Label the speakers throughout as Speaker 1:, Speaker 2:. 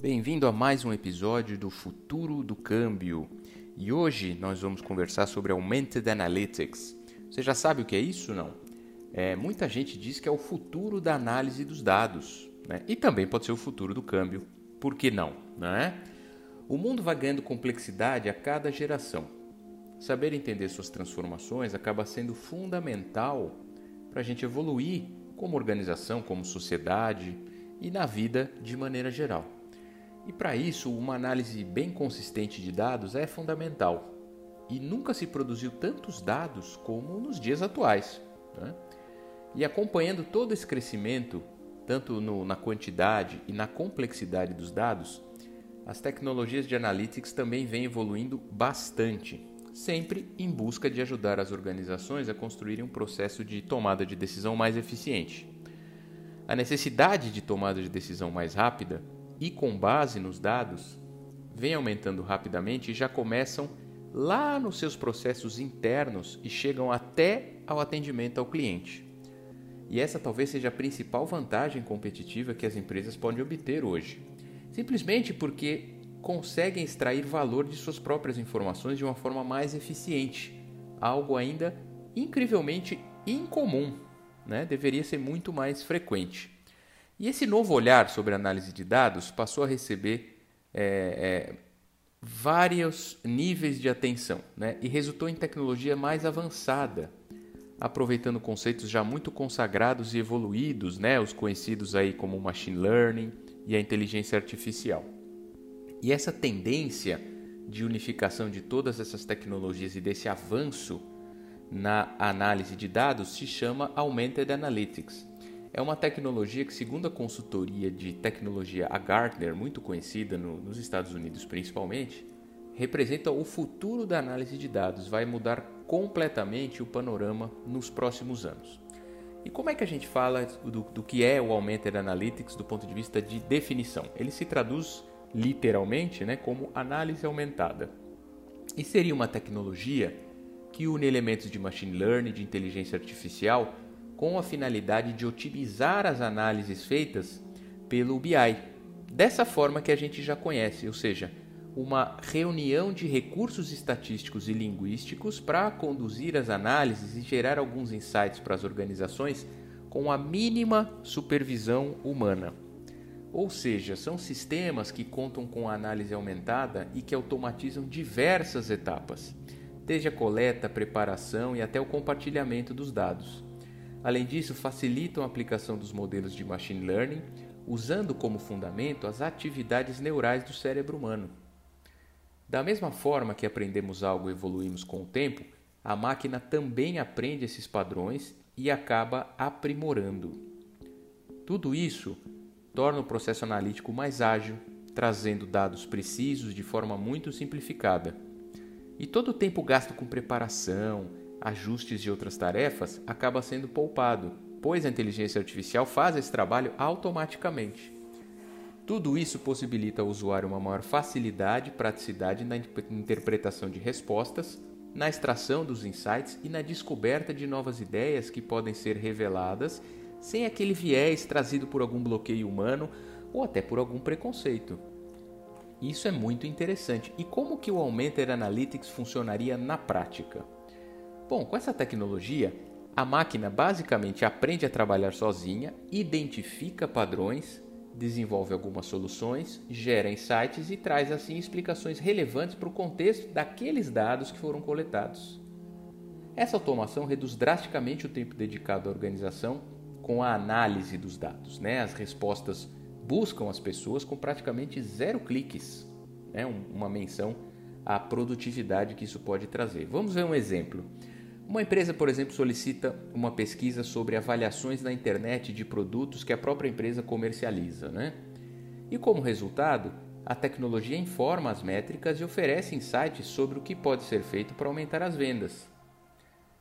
Speaker 1: Bem-vindo a mais um episódio do Futuro do Câmbio. E hoje nós vamos conversar sobre Augmented Analytics. Você já sabe o que é isso, não? É, muita gente diz que é o futuro da análise dos dados. Né? E também pode ser o futuro do câmbio. Por que não? Né? O mundo vai ganhando complexidade a cada geração. Saber entender suas transformações acaba sendo fundamental para a gente evoluir como organização, como sociedade e na vida de maneira geral. E para isso, uma análise bem consistente de dados é fundamental. E nunca se produziu tantos dados como nos dias atuais. Né? E acompanhando todo esse crescimento, tanto no, na quantidade e na complexidade dos dados, as tecnologias de analytics também vêm evoluindo bastante, sempre em busca de ajudar as organizações a construírem um processo de tomada de decisão mais eficiente. A necessidade de tomada de decisão mais rápida e com base nos dados vem aumentando rapidamente e já começam lá nos seus processos internos e chegam até ao atendimento ao cliente. E essa talvez seja a principal vantagem competitiva que as empresas podem obter hoje. Simplesmente porque conseguem extrair valor de suas próprias informações de uma forma mais eficiente, algo ainda incrivelmente incomum, né? deveria ser muito mais frequente. E esse novo olhar sobre análise de dados passou a receber é, é, vários níveis de atenção né? e resultou em tecnologia mais avançada, aproveitando conceitos já muito consagrados e evoluídos, né? os conhecidos aí como machine learning e a inteligência artificial. E essa tendência de unificação de todas essas tecnologias e desse avanço na análise de dados se chama Augmented Analytics é uma tecnologia que, segundo a consultoria de tecnologia a Gartner, muito conhecida no, nos Estados Unidos principalmente, representa o futuro da análise de dados, vai mudar completamente o panorama nos próximos anos. E como é que a gente fala do, do que é o Augmented Analytics do ponto de vista de definição? Ele se traduz literalmente né, como análise aumentada. E seria uma tecnologia que une elementos de machine learning, de inteligência artificial, com a finalidade de otimizar as análises feitas pelo BI, dessa forma que a gente já conhece, ou seja, uma reunião de recursos estatísticos e linguísticos para conduzir as análises e gerar alguns insights para as organizações com a mínima supervisão humana. Ou seja, são sistemas que contam com análise aumentada e que automatizam diversas etapas, desde a coleta, preparação e até o compartilhamento dos dados. Além disso, facilitam a aplicação dos modelos de machine learning, usando como fundamento as atividades neurais do cérebro humano. Da mesma forma que aprendemos algo e evoluímos com o tempo, a máquina também aprende esses padrões e acaba aprimorando. Tudo isso torna o processo analítico mais ágil, trazendo dados precisos de forma muito simplificada. E todo o tempo gasto com preparação, ajustes e outras tarefas acaba sendo poupado, pois a inteligência artificial faz esse trabalho automaticamente. Tudo isso possibilita ao usuário uma maior facilidade e praticidade na interpretação de respostas, na extração dos insights e na descoberta de novas ideias que podem ser reveladas sem aquele viés trazido por algum bloqueio humano ou até por algum preconceito. Isso é muito interessante. E como que o Augmented Analytics funcionaria na prática? Bom, com essa tecnologia, a máquina basicamente aprende a trabalhar sozinha, identifica padrões, desenvolve algumas soluções, gera insights e traz assim explicações relevantes para o contexto daqueles dados que foram coletados. Essa automação reduz drasticamente o tempo dedicado à organização com a análise dos dados. Né? As respostas buscam as pessoas com praticamente zero cliques. Né? Uma menção à produtividade que isso pode trazer. Vamos ver um exemplo. Uma empresa, por exemplo, solicita uma pesquisa sobre avaliações na internet de produtos que a própria empresa comercializa, né? E como resultado, a tecnologia informa as métricas e oferece insights sobre o que pode ser feito para aumentar as vendas.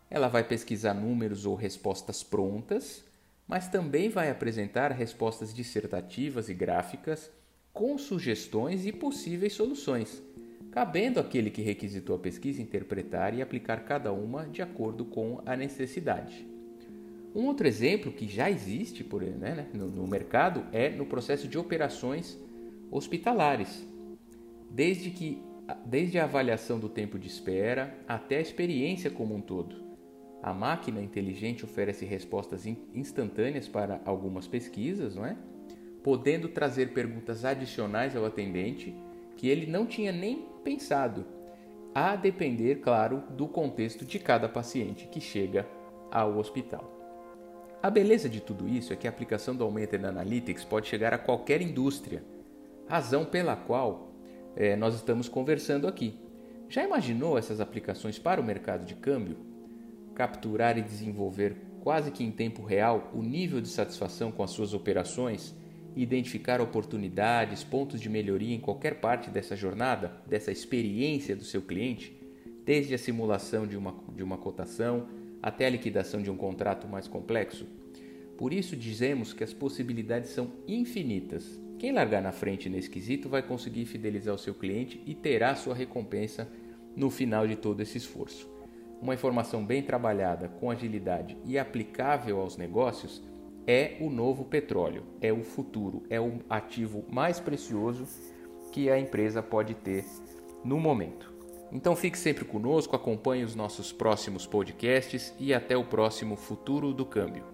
Speaker 1: Ela vai pesquisar números ou respostas prontas, mas também vai apresentar respostas dissertativas e gráficas com sugestões e possíveis soluções cabendo aquele que requisitou a pesquisa interpretar e aplicar cada uma de acordo com a necessidade. Um outro exemplo que já existe por, né, né, no, no mercado é no processo de operações hospitalares, desde que desde a avaliação do tempo de espera até a experiência como um todo. A máquina inteligente oferece respostas instantâneas para algumas pesquisas, não é? Podendo trazer perguntas adicionais ao atendente que ele não tinha nem pensado, a depender, claro, do contexto de cada paciente que chega ao hospital. A beleza de tudo isso é que a aplicação do Augmented Analytics pode chegar a qualquer indústria, razão pela qual é, nós estamos conversando aqui. Já imaginou essas aplicações para o mercado de câmbio? Capturar e desenvolver quase que em tempo real o nível de satisfação com as suas operações e identificar oportunidades, pontos de melhoria em qualquer parte dessa jornada, dessa experiência do seu cliente, desde a simulação de uma, de uma cotação até a liquidação de um contrato mais complexo. Por isso dizemos que as possibilidades são infinitas. Quem largar na frente nesse quesito vai conseguir fidelizar o seu cliente e terá sua recompensa no final de todo esse esforço. Uma informação bem trabalhada, com agilidade e aplicável aos negócios é o novo petróleo, é o futuro, é o ativo mais precioso que a empresa pode ter no momento. Então fique sempre conosco, acompanhe os nossos próximos podcasts e até o próximo Futuro do Câmbio.